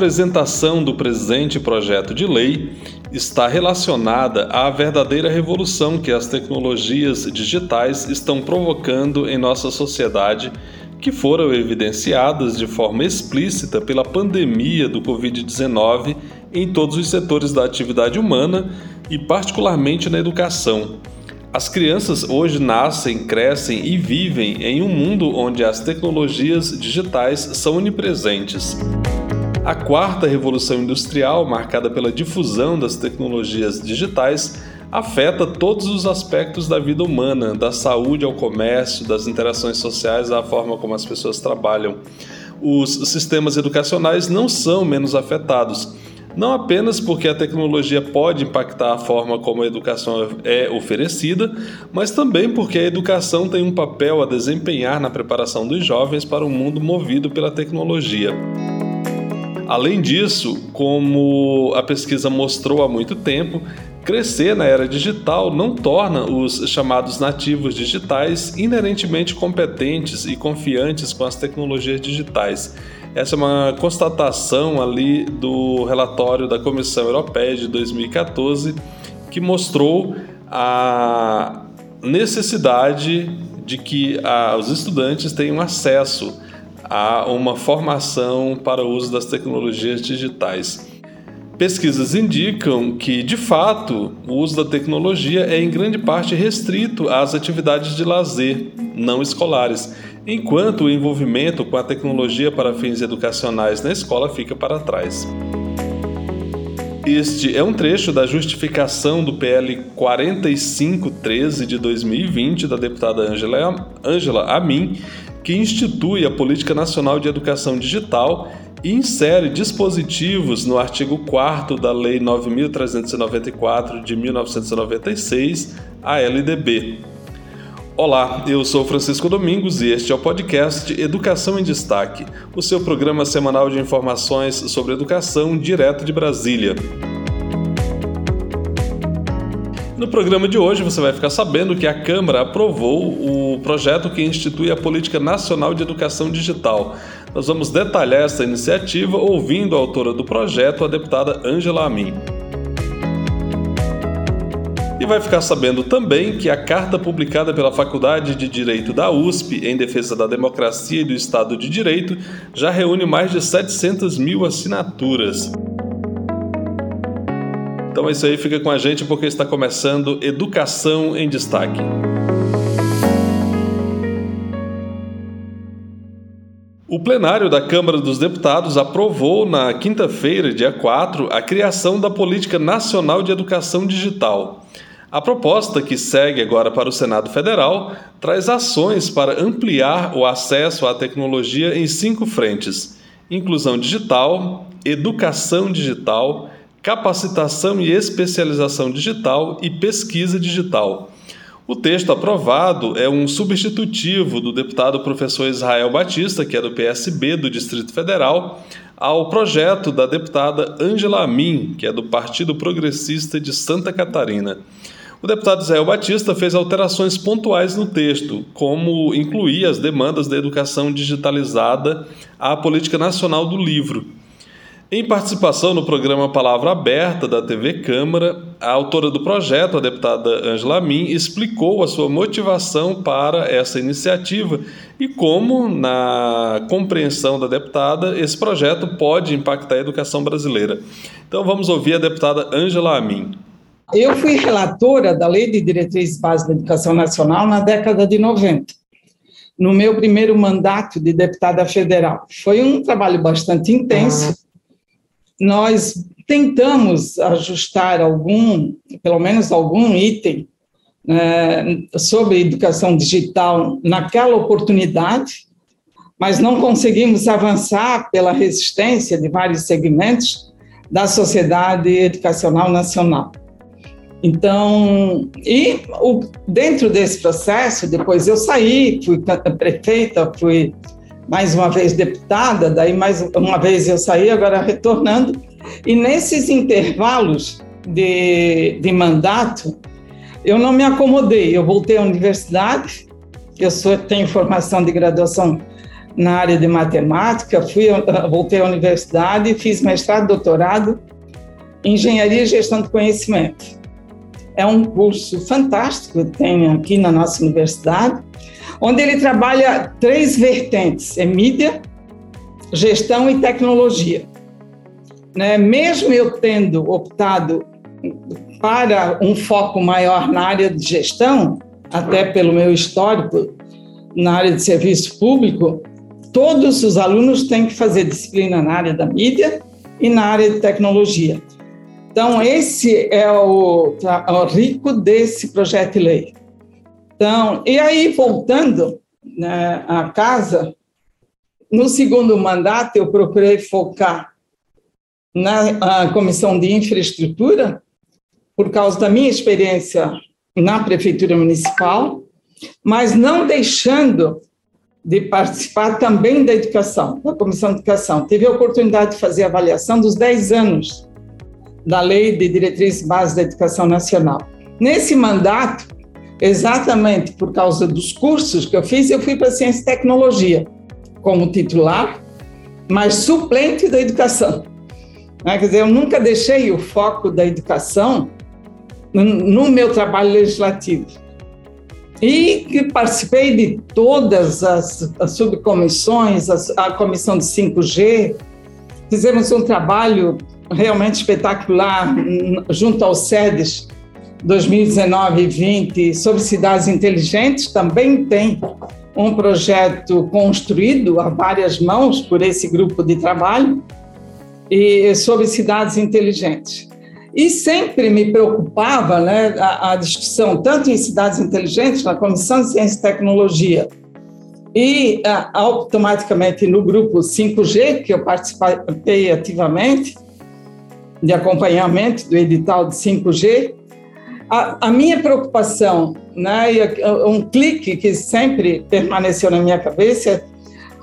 Apresentação do presente projeto de lei está relacionada à verdadeira revolução que as tecnologias digitais estão provocando em nossa sociedade, que foram evidenciadas de forma explícita pela pandemia do Covid-19 em todos os setores da atividade humana e, particularmente, na educação. As crianças hoje nascem, crescem e vivem em um mundo onde as tecnologias digitais são onipresentes. A quarta revolução industrial, marcada pela difusão das tecnologias digitais, afeta todos os aspectos da vida humana, da saúde ao comércio, das interações sociais à forma como as pessoas trabalham. Os sistemas educacionais não são menos afetados, não apenas porque a tecnologia pode impactar a forma como a educação é oferecida, mas também porque a educação tem um papel a desempenhar na preparação dos jovens para um mundo movido pela tecnologia. Além disso, como a pesquisa mostrou há muito tempo, crescer na era digital não torna os chamados nativos digitais inerentemente competentes e confiantes com as tecnologias digitais. Essa é uma constatação ali do relatório da Comissão Europeia de 2014 que mostrou a necessidade de que os estudantes tenham acesso a uma formação para o uso das tecnologias digitais. Pesquisas indicam que, de fato, o uso da tecnologia é em grande parte restrito às atividades de lazer não escolares, enquanto o envolvimento com a tecnologia para fins educacionais na escola fica para trás. Este é um trecho da justificação do PL 4513 de 2020 da deputada Angela Amin, que institui a Política Nacional de Educação Digital e insere dispositivos no artigo 4 da Lei 9394 de 1996, a LDB. Olá, eu sou Francisco Domingos e este é o podcast Educação em Destaque, o seu programa semanal de informações sobre educação direto de Brasília. No programa de hoje você vai ficar sabendo que a Câmara aprovou o projeto que institui a Política Nacional de Educação Digital. Nós vamos detalhar essa iniciativa ouvindo a autora do projeto, a deputada Ângela Amin. E vai ficar sabendo também que a carta publicada pela Faculdade de Direito da USP em defesa da democracia e do Estado de Direito já reúne mais de 700 mil assinaturas. Então é isso aí, fica com a gente porque está começando Educação em Destaque. O plenário da Câmara dos Deputados aprovou na quinta-feira, dia 4, a criação da Política Nacional de Educação Digital. A proposta, que segue agora para o Senado Federal, traz ações para ampliar o acesso à tecnologia em cinco frentes: inclusão digital, educação digital, capacitação e especialização digital e pesquisa digital. O texto aprovado é um substitutivo do deputado professor Israel Batista, que é do PSB do Distrito Federal, ao projeto da deputada Angela Amin, que é do Partido Progressista de Santa Catarina. O deputado Israel Batista fez alterações pontuais no texto, como incluir as demandas da educação digitalizada à política nacional do livro. Em participação no programa Palavra Aberta da TV Câmara, a autora do projeto, a deputada Angela Min, explicou a sua motivação para essa iniciativa e como, na compreensão da deputada, esse projeto pode impactar a educação brasileira. Então vamos ouvir a deputada Angela Amin. Eu fui relatora da Lei de Diretrizes Básicas da Educação Nacional na década de 90 no meu primeiro mandato de deputada federal. Foi um trabalho bastante intenso, nós tentamos ajustar algum, pelo menos algum item é, sobre educação digital naquela oportunidade, mas não conseguimos avançar pela resistência de vários segmentos da sociedade educacional nacional. Então, e o, dentro desse processo, depois eu saí, fui prefeita, fui mais uma vez deputada, daí mais uma vez eu saí, agora retornando, e nesses intervalos de, de mandato, eu não me acomodei, eu voltei à universidade, eu sou, tenho formação de graduação na área de matemática, fui, voltei à universidade fiz mestrado, doutorado em engenharia e gestão de conhecimento. É um curso fantástico que tem aqui na nossa universidade, onde ele trabalha três vertentes: é mídia, gestão e tecnologia. Né? Mesmo eu tendo optado para um foco maior na área de gestão, até pelo meu histórico na área de serviço público, todos os alunos têm que fazer disciplina na área da mídia e na área de tecnologia. Então, esse é o, o rico desse projeto de lei. Então, e aí, voltando né, à no segundo mandato, eu procurei focar na Comissão de Infraestrutura, por causa da minha experiência na Prefeitura Municipal, mas não deixando de participar também da educação, da Comissão de Educação. Tive a oportunidade de fazer a avaliação dos 10 anos da Lei de Diretrizes Básicas da Educação Nacional. Nesse mandato, exatamente por causa dos cursos que eu fiz, eu fui para Ciência e Tecnologia como titular, mas suplente da educação. Né? Quer dizer, eu nunca deixei o foco da educação no meu trabalho legislativo e que participei de todas as, as subcomissões, as, a comissão de 5G, fizemos um trabalho realmente espetacular junto ao SEDES 2019 e 20 sobre cidades inteligentes, também tem um projeto construído a várias mãos por esse grupo de trabalho e sobre cidades inteligentes. E sempre me preocupava né, a, a, discussão, tanto em cidades inteligentes, na Comissão de Ciência e Tecnologia, e automaticamente no grupo 5G, que eu participei ativamente, de acompanhamento do edital de 5G. A, a minha preocupação, né, e um clique que sempre permaneceu na minha cabeça,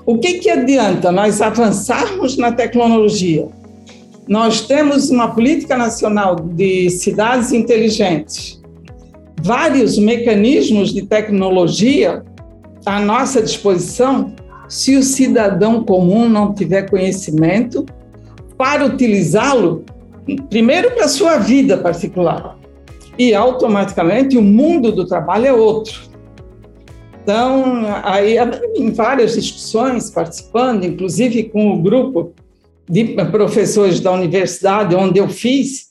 o que, que adianta nós avançarmos na tecnologia, nós temos uma política nacional de cidades inteligentes, vários mecanismos de tecnologia à nossa disposição, se o cidadão comum não tiver conhecimento para utilizá-lo, primeiro para a sua vida particular, e automaticamente o mundo do trabalho é outro. Então, aí, em várias discussões, participando, inclusive com o grupo de professores da universidade, onde eu fiz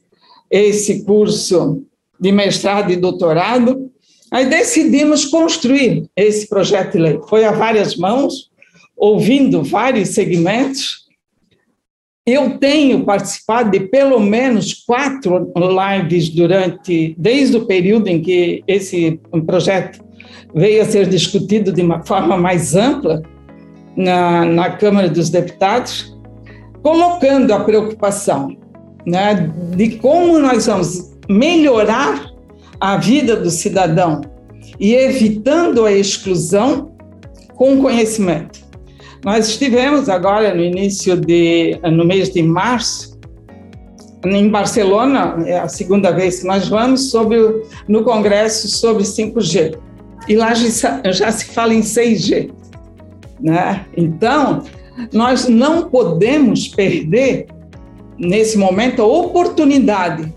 esse curso de mestrado e doutorado. Aí decidimos construir esse projeto de lei. Foi a várias mãos, ouvindo vários segmentos. Eu tenho participado de pelo menos quatro lives durante, desde o período em que esse projeto veio a ser discutido de uma forma mais ampla na, na Câmara dos Deputados colocando a preocupação né, de como nós vamos melhorar a vida do cidadão e evitando a exclusão com conhecimento. Nós estivemos agora no início de, no mês de março, em Barcelona, é a segunda vez que nós vamos, sobre, no congresso sobre 5G. E lá já, se fala em 6G. Né? Então, nós não podemos perder, nesse momento, a oportunidade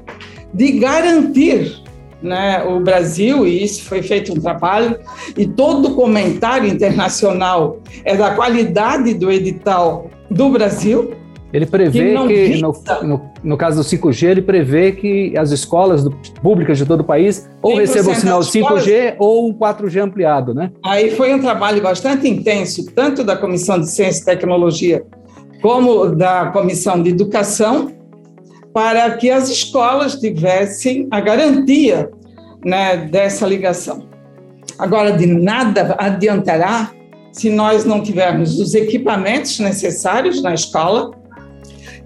de garantir né, o Brasil, e isso foi feito um trabalho, e todo comentário internacional é da qualidade do edital do Brasil, ele prevê que, que no, no, no, caso do 5G, ele prevê que as escolas do, públicas de todo o país ou recebam o sinal 5G ou um 4G ampliado, né? Aí foi um trabalho bastante intenso, tanto da Comissão de Ciência e Tecnologia como da Comissão de Educação, para que as escolas tivessem a garantia né, dessa ligação. Agora, de nada adiantará se nós não tivermos os equipamentos necessários na escola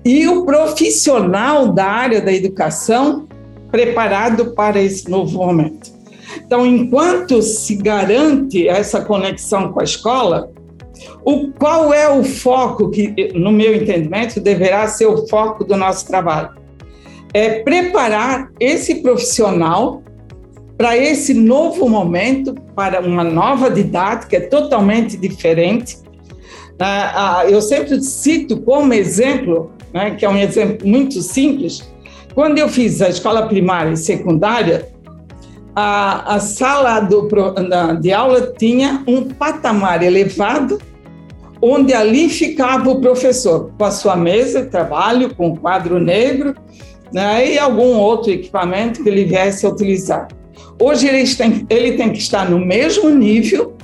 e o profissional da área da educação preparado para esse novo momento. Então, enquanto se garante essa conexão com a escola, o qual é o foco que, no meu entendimento, deverá ser o foco do nosso trabalho? É preparar esse profissional para esse novo momento, para uma nova didática totalmente diferente. Ah, ah, eu sempre cito como exemplo, né, que é um exemplo muito simples, quando eu fiz a escola primária e secundária, a, a sala do, de aula tinha um patamar elevado, onde ali ficava o professor, com a sua mesa de trabalho, com quadro negro, né, e algum outro equipamento que ele viesse a utilizar. Hoje ele tem, ele tem que estar no mesmo nível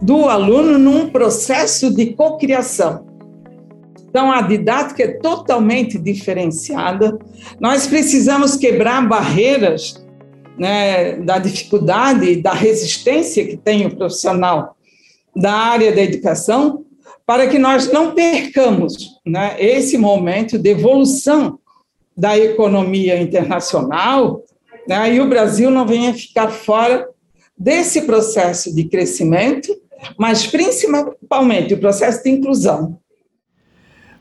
do aluno num processo de cocriação. Então, a didática é totalmente diferenciada. Nós precisamos quebrar barreiras né, da dificuldade da resistência que tem o profissional da área da educação, para que nós não percamos né, esse momento de evolução da economia internacional né, e o Brasil não venha ficar fora desse processo de crescimento, mas principalmente o processo de inclusão.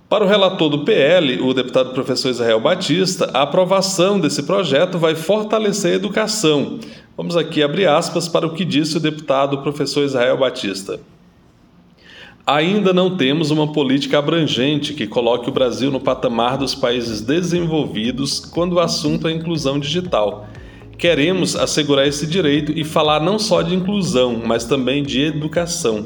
Para o relator do PL, o deputado professor Israel Batista, a aprovação desse projeto vai fortalecer a educação. Vamos aqui abrir aspas para o que disse o deputado professor Israel Batista. Ainda não temos uma política abrangente que coloque o Brasil no patamar dos países desenvolvidos quando o assunto é inclusão digital. Queremos assegurar esse direito e falar não só de inclusão, mas também de educação.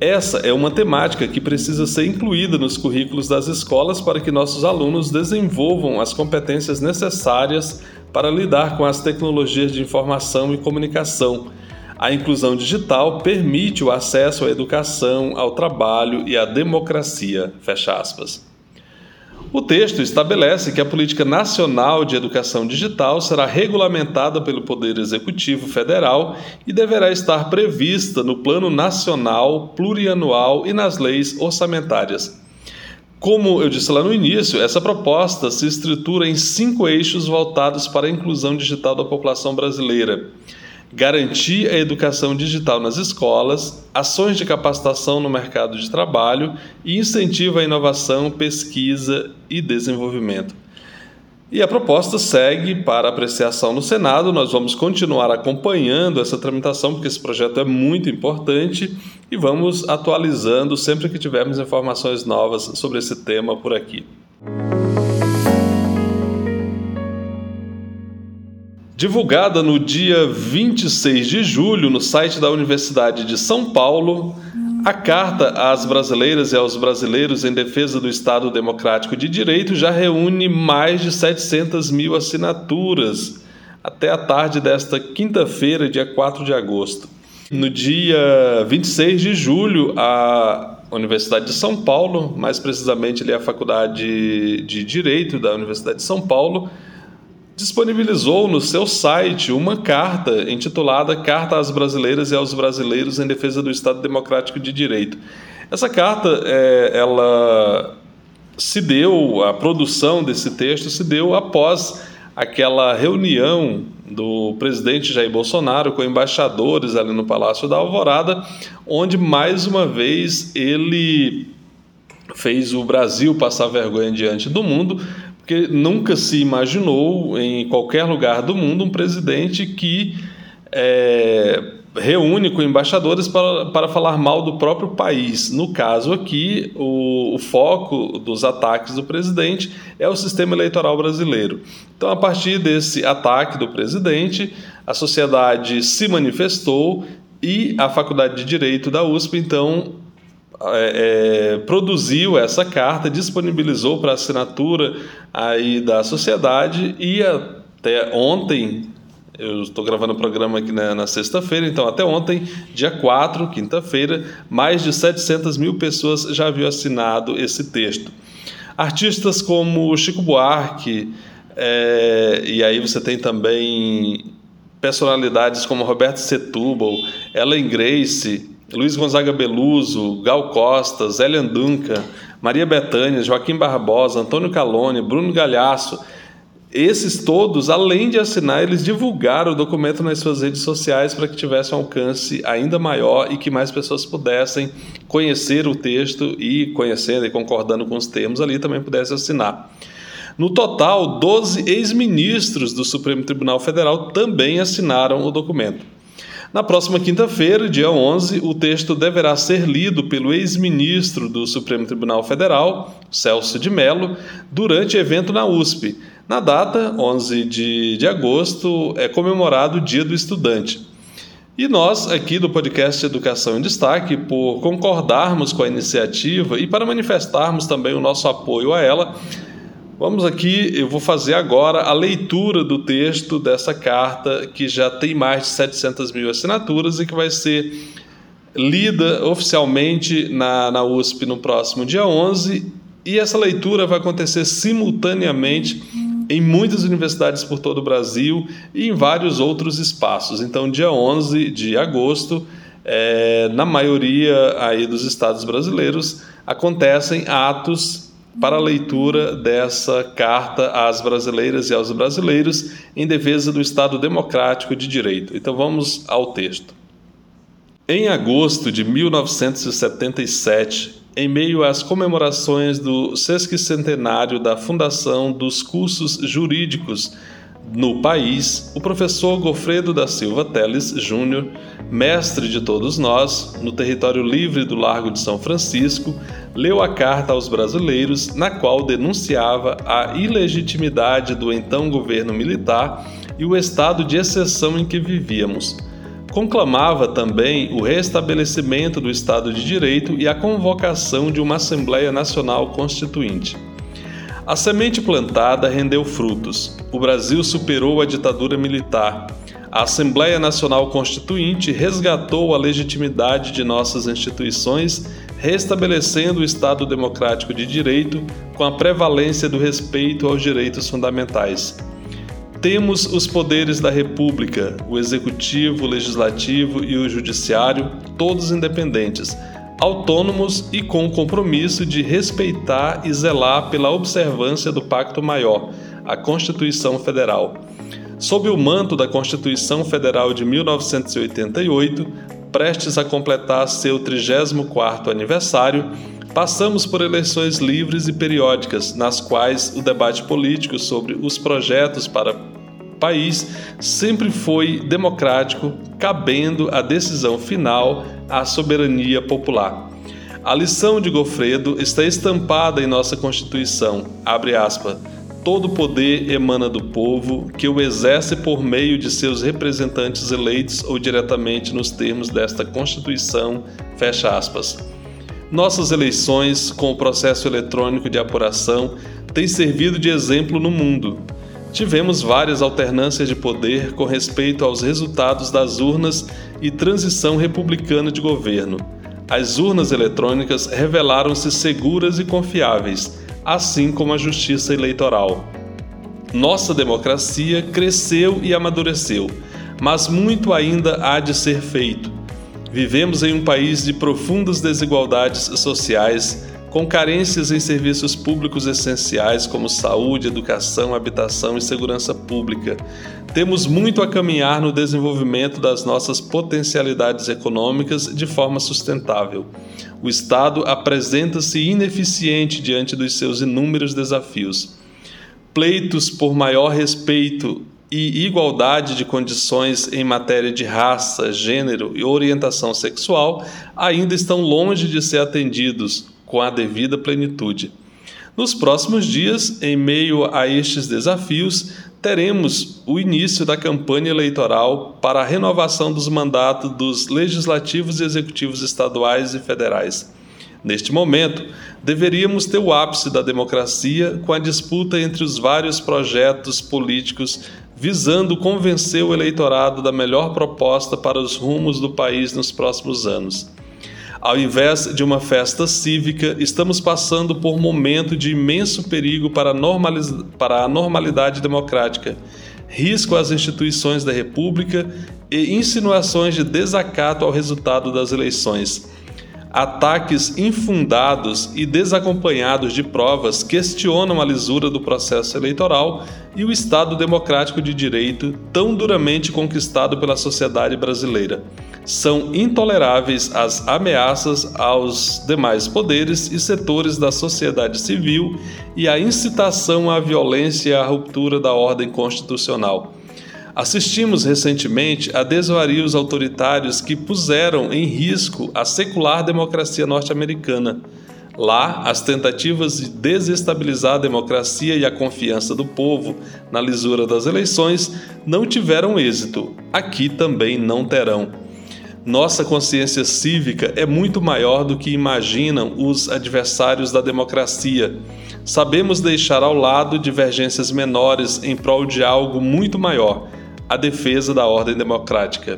Essa é uma temática que precisa ser incluída nos currículos das escolas para que nossos alunos desenvolvam as competências necessárias para lidar com as tecnologias de informação e comunicação. A inclusão digital permite o acesso à educação, ao trabalho e à democracia. Fecha aspas. O texto estabelece que a Política Nacional de Educação Digital será regulamentada pelo Poder Executivo Federal e deverá estar prevista no Plano Nacional, Plurianual e nas leis orçamentárias. Como eu disse lá no início, essa proposta se estrutura em cinco eixos voltados para a inclusão digital da população brasileira garantir a educação digital nas escolas, ações de capacitação no mercado de trabalho e incentivo à inovação, pesquisa e desenvolvimento. E a proposta segue para apreciação no Senado. Nós vamos continuar acompanhando essa tramitação, porque esse projeto é muito importante e vamos atualizando sempre que tivermos informações novas sobre esse tema por aqui. Divulgada no dia 26 de julho no site da Universidade de São Paulo, a Carta às Brasileiras e aos Brasileiros em Defesa do Estado Democrático de Direito já reúne mais de 700 mil assinaturas até a tarde desta quinta-feira, dia 4 de agosto. No dia 26 de julho, a Universidade de São Paulo, mais precisamente ali a Faculdade de Direito da Universidade de São Paulo, disponibilizou no seu site uma carta intitulada Carta às Brasileiras e aos Brasileiros em Defesa do Estado Democrático de Direito. Essa carta, é, ela se deu, a produção desse texto se deu após aquela reunião do presidente Jair Bolsonaro com embaixadores ali no Palácio da Alvorada, onde mais uma vez ele fez o Brasil passar vergonha diante do mundo porque nunca se imaginou em qualquer lugar do mundo um presidente que é, reúne com embaixadores para, para falar mal do próprio país. No caso aqui, o, o foco dos ataques do presidente é o sistema eleitoral brasileiro. Então, a partir desse ataque do presidente, a sociedade se manifestou e a Faculdade de Direito da USP, então, é, é, produziu essa carta, disponibilizou para assinatura aí da sociedade e até ontem, eu estou gravando o programa aqui na, na sexta-feira, então até ontem, dia 4, quinta-feira, mais de 700 mil pessoas já haviam assinado esse texto. Artistas como Chico Buarque, é, e aí você tem também personalidades como Roberto Setúbal, Ellen Grace, Luiz Gonzaga Beluso, Gal Costa, Zélia Duncan, Maria Bethânia, Joaquim Barbosa, Antônio Calone, Bruno Galhaço, esses todos, além de assinar, eles divulgaram o documento nas suas redes sociais para que tivesse um alcance ainda maior e que mais pessoas pudessem conhecer o texto e, conhecendo e concordando com os termos ali, também pudessem assinar. No total, 12 ex-ministros do Supremo Tribunal Federal também assinaram o documento. Na próxima quinta-feira, dia 11, o texto deverá ser lido pelo ex-ministro do Supremo Tribunal Federal, Celso de Mello, durante evento na USP. Na data, 11 de, de agosto, é comemorado o Dia do Estudante. E nós, aqui do podcast Educação em Destaque, por concordarmos com a iniciativa e para manifestarmos também o nosso apoio a ela, Vamos aqui, eu vou fazer agora a leitura do texto dessa carta que já tem mais de 700 mil assinaturas e que vai ser lida oficialmente na, na USP no próximo dia 11. E essa leitura vai acontecer simultaneamente em muitas universidades por todo o Brasil e em vários outros espaços. Então, dia 11 de agosto, é, na maioria aí dos estados brasileiros, acontecem atos para a leitura dessa carta às brasileiras e aos brasileiros em defesa do Estado democrático de direito. Então vamos ao texto. Em agosto de 1977, em meio às comemorações do sesquicentenário da fundação dos cursos jurídicos no país, o professor Gofredo da Silva Teles Júnior, mestre de todos nós, no território livre do Largo de São Francisco, leu a carta aos brasileiros na qual denunciava a ilegitimidade do então governo militar e o estado de exceção em que vivíamos. Conclamava também o restabelecimento do Estado de Direito e a convocação de uma Assembleia Nacional Constituinte. A semente plantada rendeu frutos. O Brasil superou a ditadura militar. A Assembleia Nacional Constituinte resgatou a legitimidade de nossas instituições, restabelecendo o Estado democrático de direito com a prevalência do respeito aos direitos fundamentais. Temos os poderes da República, o Executivo, o Legislativo e o Judiciário, todos independentes autônomos e com o compromisso de respeitar e zelar pela observância do Pacto Maior, a Constituição Federal. Sob o manto da Constituição Federal de 1988, prestes a completar seu 34º aniversário, passamos por eleições livres e periódicas, nas quais o debate político sobre os projetos para país sempre foi democrático, cabendo a decisão final à soberania popular. A lição de Gofredo está estampada em nossa Constituição, abre aspas, todo poder emana do povo, que o exerce por meio de seus representantes eleitos ou diretamente nos termos desta Constituição, fecha aspas. Nossas eleições, com o processo eletrônico de apuração, têm servido de exemplo no mundo. Tivemos várias alternâncias de poder com respeito aos resultados das urnas e transição republicana de governo. As urnas eletrônicas revelaram-se seguras e confiáveis, assim como a justiça eleitoral. Nossa democracia cresceu e amadureceu, mas muito ainda há de ser feito. Vivemos em um país de profundas desigualdades sociais com carências em serviços públicos essenciais como saúde, educação, habitação e segurança pública. Temos muito a caminhar no desenvolvimento das nossas potencialidades econômicas de forma sustentável. O Estado apresenta-se ineficiente diante dos seus inúmeros desafios. Pleitos por maior respeito e igualdade de condições em matéria de raça, gênero e orientação sexual ainda estão longe de ser atendidos, com a devida plenitude. Nos próximos dias, em meio a estes desafios, teremos o início da campanha eleitoral para a renovação dos mandatos dos legislativos e executivos estaduais e federais. Neste momento, deveríamos ter o ápice da democracia com a disputa entre os vários projetos políticos visando convencer o eleitorado da melhor proposta para os rumos do país nos próximos anos. Ao invés de uma festa cívica, estamos passando por um momento de imenso perigo para a, para a normalidade democrática. risco às instituições da República e insinuações de desacato ao resultado das eleições. Ataques infundados e desacompanhados de provas questionam a lisura do processo eleitoral e o Estado democrático de direito tão duramente conquistado pela sociedade brasileira. São intoleráveis as ameaças aos demais poderes e setores da sociedade civil e a incitação à violência e à ruptura da ordem constitucional. Assistimos recentemente a desvarios autoritários que puseram em risco a secular democracia norte-americana. Lá, as tentativas de desestabilizar a democracia e a confiança do povo na lisura das eleições não tiveram êxito. Aqui também não terão. Nossa consciência cívica é muito maior do que imaginam os adversários da democracia. Sabemos deixar ao lado divergências menores em prol de algo muito maior a defesa da ordem democrática.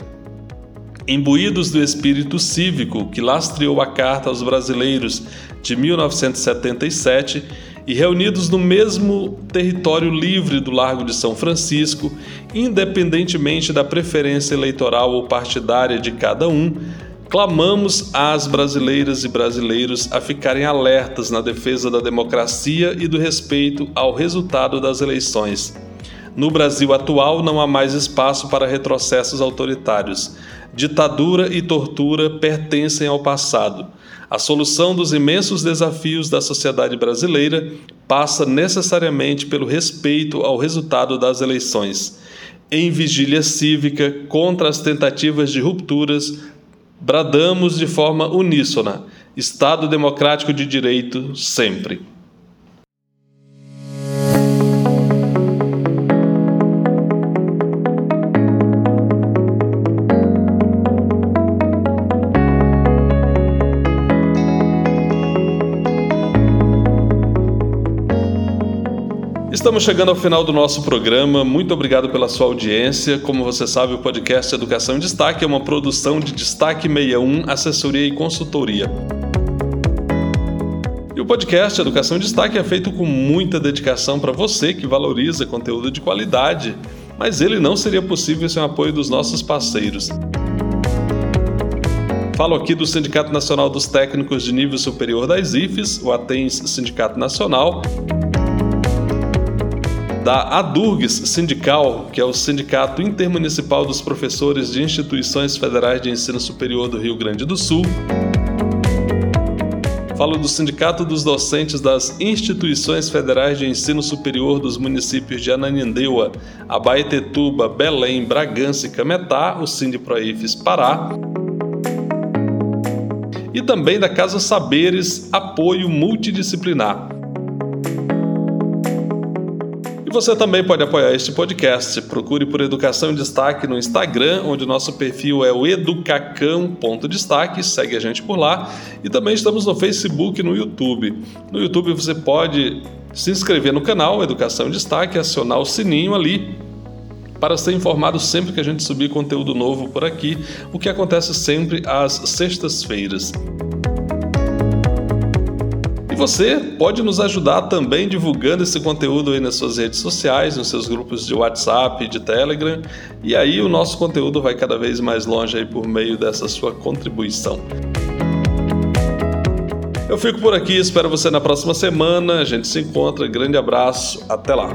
Imbuídos do espírito cívico que lastreou a Carta aos Brasileiros de 1977 e reunidos no mesmo território livre do Largo de São Francisco, independentemente da preferência eleitoral ou partidária de cada um, clamamos às brasileiras e brasileiros a ficarem alertas na defesa da democracia e do respeito ao resultado das eleições. No Brasil atual não há mais espaço para retrocessos autoritários. Ditadura e tortura pertencem ao passado. A solução dos imensos desafios da sociedade brasileira passa necessariamente pelo respeito ao resultado das eleições. Em vigília cívica contra as tentativas de rupturas, bradamos de forma uníssona: Estado democrático de direito sempre. Estamos chegando ao final do nosso programa. Muito obrigado pela sua audiência. Como você sabe, o podcast Educação em Destaque é uma produção de Destaque 61, assessoria e consultoria. E o podcast Educação em Destaque é feito com muita dedicação para você que valoriza conteúdo de qualidade, mas ele não seria possível sem o apoio dos nossos parceiros. Falo aqui do Sindicato Nacional dos Técnicos de Nível Superior das IFES, o ATENS Sindicato Nacional da ADURGS Sindical, que é o Sindicato Intermunicipal dos Professores de Instituições Federais de Ensino Superior do Rio Grande do Sul. Falo do Sindicato dos Docentes das Instituições Federais de Ensino Superior dos municípios de Ananindeua, Abaetetuba, Belém, Bragança e Cametá, o Sindiproifes Pará. E também da Casa Saberes Apoio Multidisciplinar você também pode apoiar este podcast. Procure por Educação em Destaque no Instagram, onde nosso perfil é o educacão.destaque. Segue a gente por lá. E também estamos no Facebook e no YouTube. No YouTube você pode se inscrever no canal Educação em Destaque, acionar o sininho ali para ser informado sempre que a gente subir conteúdo novo por aqui, o que acontece sempre às sextas-feiras. E você pode nos ajudar também divulgando esse conteúdo aí nas suas redes sociais, nos seus grupos de WhatsApp, de Telegram, e aí o nosso conteúdo vai cada vez mais longe aí por meio dessa sua contribuição. Eu fico por aqui, espero você na próxima semana. A gente se encontra. Grande abraço, até lá.